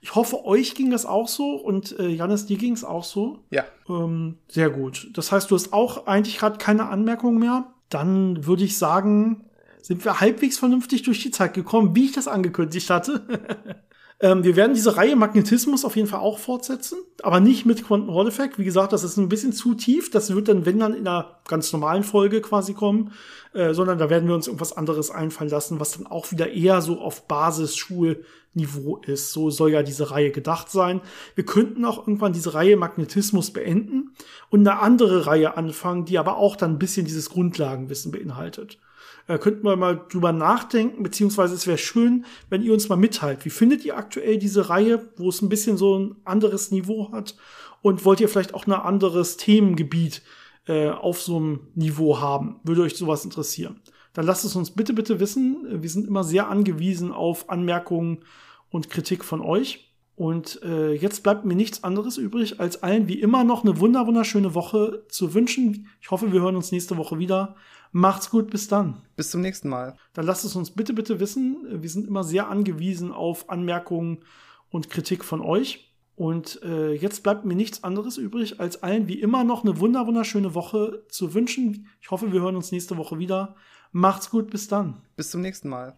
Ich hoffe, euch ging das auch so und äh, Janis, dir ging es auch so. Ja. Ähm, sehr gut. Das heißt, du hast auch eigentlich gerade keine Anmerkung mehr. Dann würde ich sagen, sind wir halbwegs vernünftig durch die Zeit gekommen, wie ich das angekündigt hatte. Ähm, wir werden diese Reihe Magnetismus auf jeden Fall auch fortsetzen, aber nicht mit Quantum Hall Effect. Wie gesagt, das ist ein bisschen zu tief. Das wird dann, wenn dann in einer ganz normalen Folge quasi kommen, äh, sondern da werden wir uns irgendwas anderes einfallen lassen, was dann auch wieder eher so auf Basisschulniveau ist. So soll ja diese Reihe gedacht sein. Wir könnten auch irgendwann diese Reihe Magnetismus beenden und eine andere Reihe anfangen, die aber auch dann ein bisschen dieses Grundlagenwissen beinhaltet äh, könnten wir mal drüber nachdenken, beziehungsweise es wäre schön, wenn ihr uns mal mitteilt. Wie findet ihr aktuell diese Reihe, wo es ein bisschen so ein anderes Niveau hat? Und wollt ihr vielleicht auch ein anderes Themengebiet äh, auf so einem Niveau haben? Würde euch sowas interessieren? Dann lasst es uns bitte, bitte wissen. Wir sind immer sehr angewiesen auf Anmerkungen und Kritik von euch. Und äh, jetzt bleibt mir nichts anderes übrig, als allen wie immer noch eine wunder wunderschöne Woche zu wünschen. Ich hoffe, wir hören uns nächste Woche wieder. Macht's gut, bis dann. Bis zum nächsten Mal. Dann lasst es uns bitte, bitte wissen. Wir sind immer sehr angewiesen auf Anmerkungen und Kritik von euch. Und äh, jetzt bleibt mir nichts anderes übrig, als allen wie immer noch eine wunder wunderschöne Woche zu wünschen. Ich hoffe, wir hören uns nächste Woche wieder. Macht's gut, bis dann. Bis zum nächsten Mal.